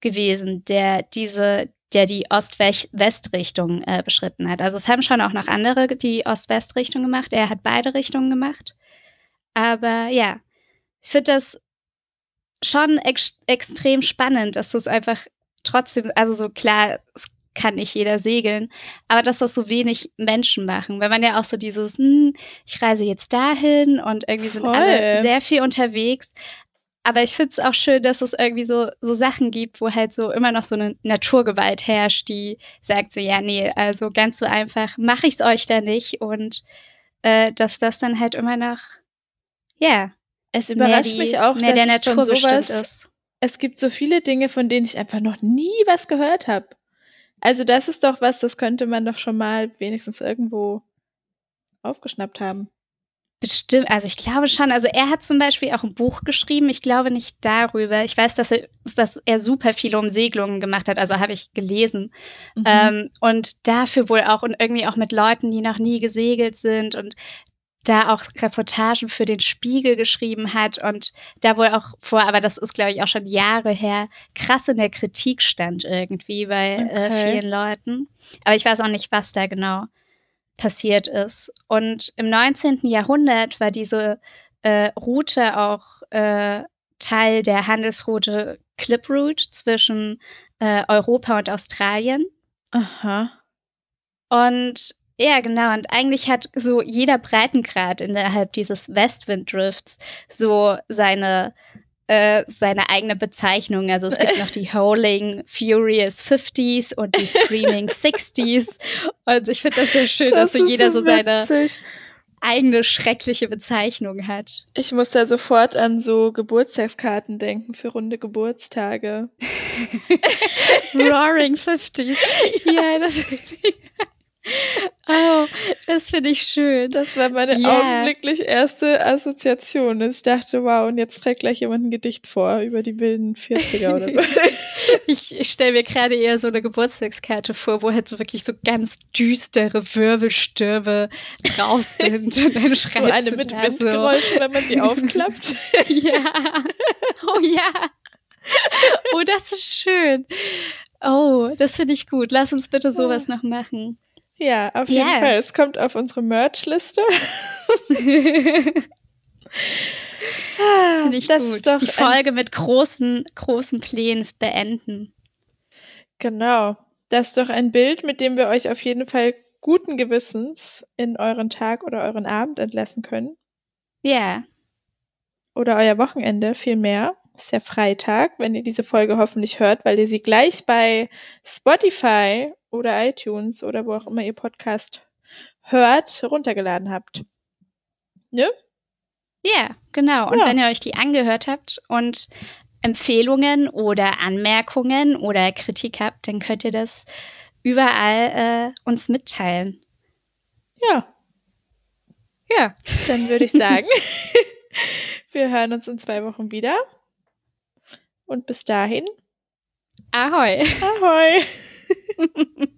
gewesen, der diese, der die Ost-West-Richtung äh, beschritten hat. Also es haben schon auch noch andere die Ost-West-Richtung gemacht. Er hat beide Richtungen gemacht. Aber ja, ich finde das schon ex extrem spannend, dass das einfach trotzdem, also so klar, es kann nicht jeder segeln, aber dass das so wenig Menschen machen, weil man ja auch so dieses, hm, ich reise jetzt dahin und irgendwie sind Voll. alle sehr viel unterwegs, aber ich finde es auch schön, dass es irgendwie so, so Sachen gibt, wo halt so immer noch so eine Naturgewalt herrscht, die sagt so, ja, nee, also ganz so einfach mache ich es euch da nicht. Und äh, dass das dann halt immer noch, ja. Es überrascht die, mich auch, dass der Natur von sowas, ist. Es gibt so viele Dinge, von denen ich einfach noch nie was gehört habe. Also das ist doch was, das könnte man doch schon mal wenigstens irgendwo aufgeschnappt haben. Bestimmt, also ich glaube schon. Also er hat zum Beispiel auch ein Buch geschrieben. Ich glaube nicht darüber. Ich weiß, dass er, dass er super viele Umsegelungen gemacht hat. Also habe ich gelesen. Mhm. Ähm, und dafür wohl auch und irgendwie auch mit Leuten, die noch nie gesegelt sind. Und da auch Reportagen für den Spiegel geschrieben hat und da wohl auch vor, aber das ist, glaube ich, auch schon Jahre her, krass in der Kritik stand irgendwie bei äh, Okay. äh, vielen Leuten. Aber ich weiß auch nicht, was da genau passiert ist. Und im 19. Jahrhundert war diese äh, Route auch äh, Teil der Handelsroute Clip Route zwischen äh, Europa und Australien. Aha. Und ja, genau. Und eigentlich hat so jeder Breitengrad innerhalb dieses Westwind-Drifts so seine, äh, seine eigene Bezeichnung. Also es gibt noch die Howling Furious 50s und die Screaming 60s. Und ich finde das sehr schön, dass so jeder so seine witzig. eigene schreckliche Bezeichnung hat. Ich muss da sofort an so Geburtstagskarten denken für runde Geburtstage. Roaring 50s. ja, das Oh, das finde ich schön. Das war meine Ja. augenblicklich erste Assoziation. Ich dachte, wow, und jetzt trägt gleich jemand ein Gedicht vor über die wilden 40er oder so. Ich, ich stelle mir gerade eher so eine Geburtstagskarte vor, wo halt so wirklich so ganz düstere Wirbelstürme drauf sind. Und dann so eine mit Windgeräuschen, wenn man sie aufklappt. So. Ja. Oh ja. Oh, das ist schön. Oh, das finde ich gut. Lass uns bitte sowas noch machen. Ja, auf jeden. Fall. Es kommt auf unsere Merch-Liste. Finde ich das gut. ist doch Die Folge mit großen, großen Plänen beenden. Genau. Das ist doch ein Bild, mit dem wir euch auf jeden Fall guten Gewissens in euren Tag oder euren Abend entlassen können. Ja. Oder euer Wochenende vielmehr. Ist ja Freitag, wenn ihr diese Folge hoffentlich hört, weil ihr sie gleich bei Spotify oder iTunes oder wo auch immer ihr Podcast hört, runtergeladen habt. Ne? Ja, genau. Und Ja. wenn ihr euch die angehört habt und Empfehlungen oder Anmerkungen oder Kritik habt, dann könnt ihr das überall äh, uns mitteilen. Ja, Ja. dann würde ich sagen, wir hören uns in zwei Wochen wieder. Und bis dahin. Ahoi. Ahoi.